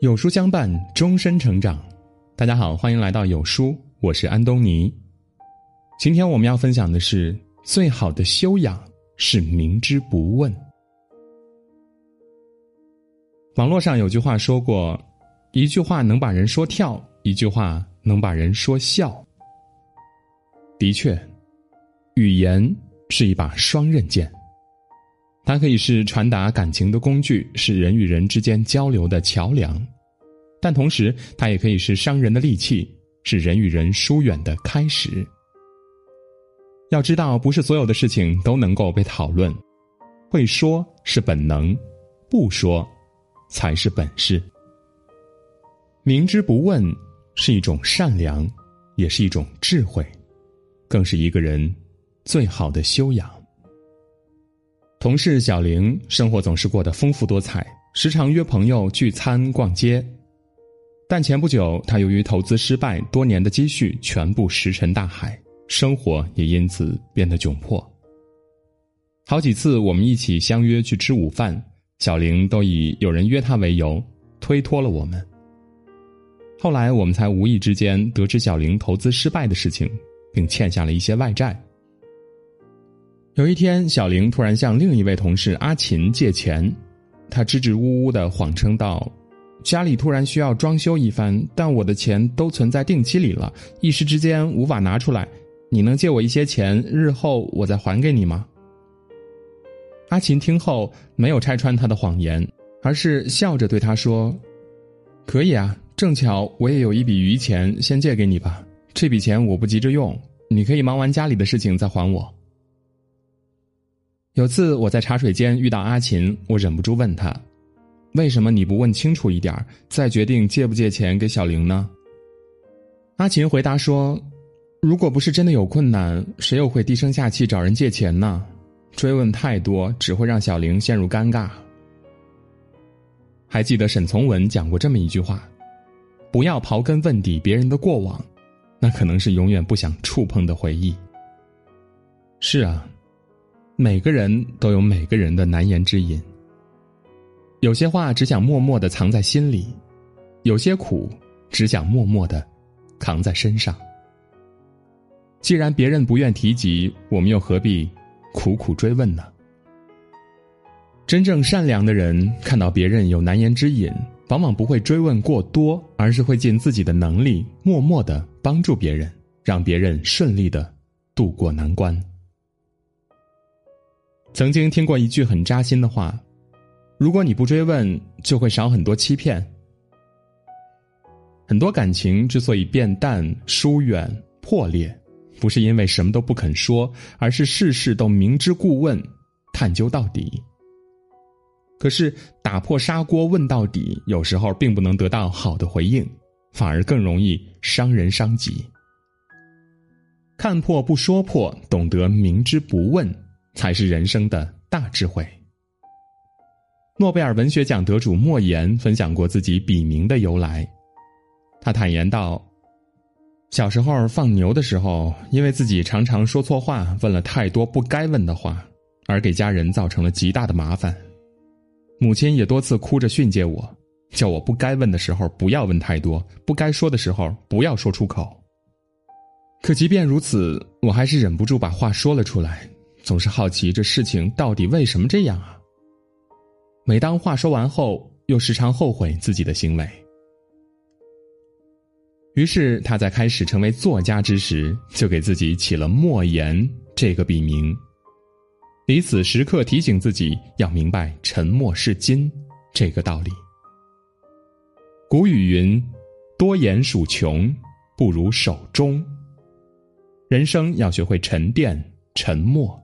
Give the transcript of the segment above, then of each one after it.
有书相伴，终身成长。大家好，欢迎来到有书，我是安东尼。今天我们要分享的是：最好的修养是明知不问。网络上有句话说过：“一句话能把人说跳，一句话能把人说笑。”的确，语言是一把双刃剑，它可以是传达感情的工具，是人与人之间交流的桥梁。但同时，它也可以是伤人的利器，是人与人疏远的开始。要知道，不是所有的事情都能够被讨论。会说是本能，不说才是本事。明知不问是一种善良，也是一种智慧，更是一个人最好的修养。同事小玲生活总是过得丰富多彩，时常约朋友聚餐逛街。但前不久，他由于投资失败，多年的积蓄全部石沉大海，生活也因此变得窘迫。好几次我们一起相约去吃午饭，小玲都以有人约她为由推脱了我们。后来我们才无意之间得知小玲投资失败的事情，并欠下了一些外债。有一天，小玲突然向另一位同事阿琴借钱，她支支吾吾的谎称道。家里突然需要装修一番，但我的钱都存在定期里了，一时之间无法拿出来。你能借我一些钱，日后我再还给你吗？阿琴听后没有拆穿他的谎言，而是笑着对他说：“可以啊，正巧我也有一笔余钱，先借给你吧。这笔钱我不急着用，你可以忙完家里的事情再还我。”有次我在茶水间遇到阿琴，我忍不住问他。为什么你不问清楚一点再决定借不借钱给小玲呢？阿琴回答说：“如果不是真的有困难，谁又会低声下气找人借钱呢？追问太多只会让小玲陷入尴尬。”还记得沈从文讲过这么一句话：“不要刨根问底别人的过往，那可能是永远不想触碰的回忆。”是啊，每个人都有每个人的难言之隐。有些话只想默默的藏在心里，有些苦只想默默的扛在身上。既然别人不愿提及，我们又何必苦苦追问呢？真正善良的人，看到别人有难言之隐，往往不会追问过多，而是会尽自己的能力，默默的帮助别人，让别人顺利的度过难关。曾经听过一句很扎心的话。如果你不追问，就会少很多欺骗。很多感情之所以变淡、疏远、破裂，不是因为什么都不肯说，而是事事都明知故问、探究到底。可是打破砂锅问到底，有时候并不能得到好的回应，反而更容易伤人伤己。看破不说破，懂得明知不问，才是人生的大智慧。诺贝尔文学奖得主莫言分享过自己笔名的由来。他坦言道：“小时候放牛的时候，因为自己常常说错话，问了太多不该问的话，而给家人造成了极大的麻烦。母亲也多次哭着训诫我，叫我不该问的时候不要问太多，不该说的时候不要说出口。可即便如此，我还是忍不住把话说了出来，总是好奇这事情到底为什么这样啊？”每当话说完后，又时常后悔自己的行为。于是他在开始成为作家之时，就给自己起了莫言这个笔名，以此时刻提醒自己要明白“沉默是金”这个道理。古语云：“多言属穷，不如守中。”人生要学会沉淀、沉默，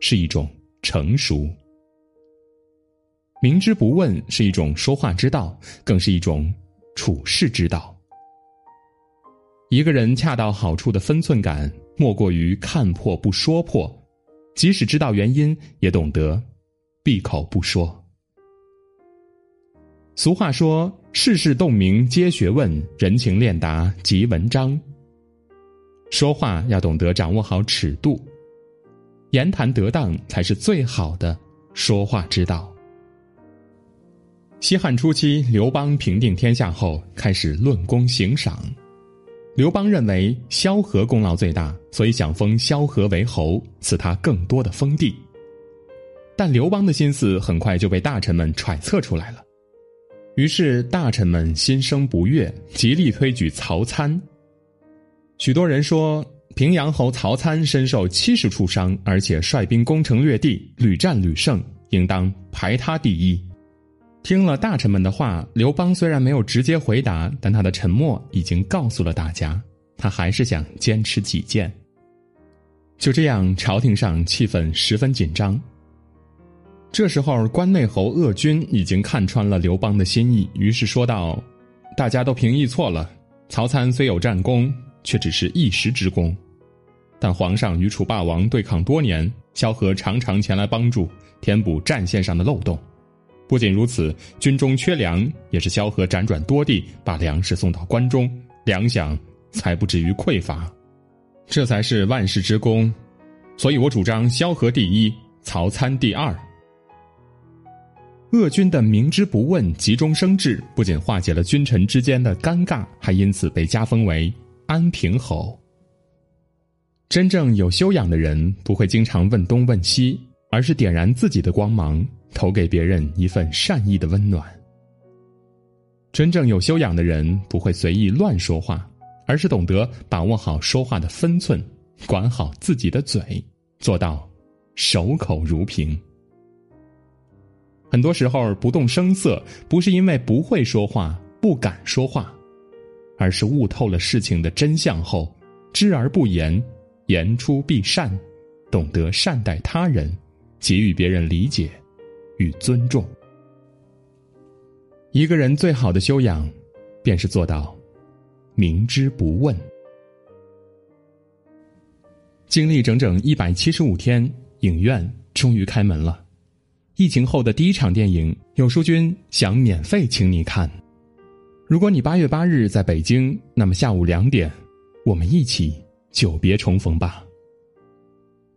是一种成熟。明知不问是一种说话之道，更是一种处世之道。一个人恰到好处的分寸感，莫过于看破不说破，即使知道原因，也懂得闭口不说。俗话说：“世事洞明皆学问，人情练达即文章。”说话要懂得掌握好尺度，言谈得当才是最好的说话之道。西汉初期，刘邦平定天下后，开始论功行赏。刘邦认为萧何功劳最大，所以想封萧何为侯，赐他更多的封地。但刘邦的心思很快就被大臣们揣测出来了，于是大臣们心生不悦，极力推举曹参。许多人说，平阳侯曹参身受七十处伤，而且率兵攻城略地，屡战屡胜，应当排他第一。听了大臣们的话，刘邦虽然没有直接回答，但他的沉默已经告诉了大家，他还是想坚持己见。就这样，朝廷上气氛十分紧张。这时候，关内侯鄂军已经看穿了刘邦的心意，于是说道：“大家都评议错了，曹参虽有战功，却只是一时之功。但皇上与楚霸王对抗多年，萧何常常前来帮助，填补战线上的漏洞。”不仅如此，军中缺粮，也是萧何辗转多地把粮食送到关中，粮饷才不至于匮乏，这才是万世之功。所以我主张萧何第一，曹参第二。鄂军的明知不问、急中生智，不仅化解了君臣之间的尴尬，还因此被加封为安平侯。真正有修养的人，不会经常问东问西，而是点燃自己的光芒。投给别人一份善意的温暖。真正有修养的人不会随意乱说话，而是懂得把握好说话的分寸，管好自己的嘴，做到守口如瓶。很多时候不动声色，不是因为不会说话、不敢说话，而是悟透了事情的真相后，知而不言，言出必善，懂得善待他人，给予别人理解。与尊重，一个人最好的修养，便是做到明知不问。经历整整一百七十五天，影院终于开门了。疫情后的第一场电影，有书君想免费请你看。如果你八月八日在北京，那么下午两点，我们一起久别重逢吧。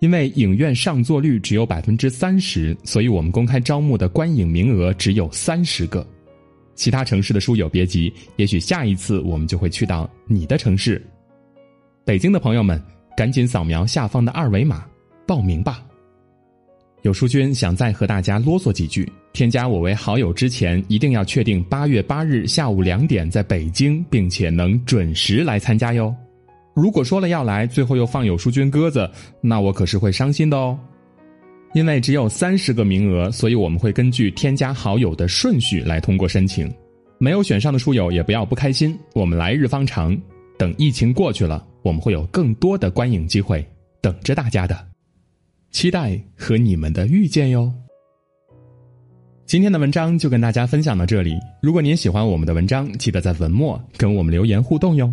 因为影院上座率只有百分之三十，所以我们公开招募的观影名额只有三十个。其他城市的书友别急，也许下一次我们就会去到你的城市。北京的朋友们，赶紧扫描下方的二维码报名吧。有书君想再和大家啰嗦几句：添加我为好友之前，一定要确定八月八日下午两点在北京，并且能准时来参加哟。如果说了要来，最后又放有书君鸽子，那我可是会伤心的哦。因为只有三十个名额，所以我们会根据添加好友的顺序来通过申请。没有选上的书友也不要不开心，我们来日方长。等疫情过去了，我们会有更多的观影机会等着大家的，期待和你们的遇见哟。今天的文章就跟大家分享到这里。如果您喜欢我们的文章，记得在文末跟我们留言互动哟。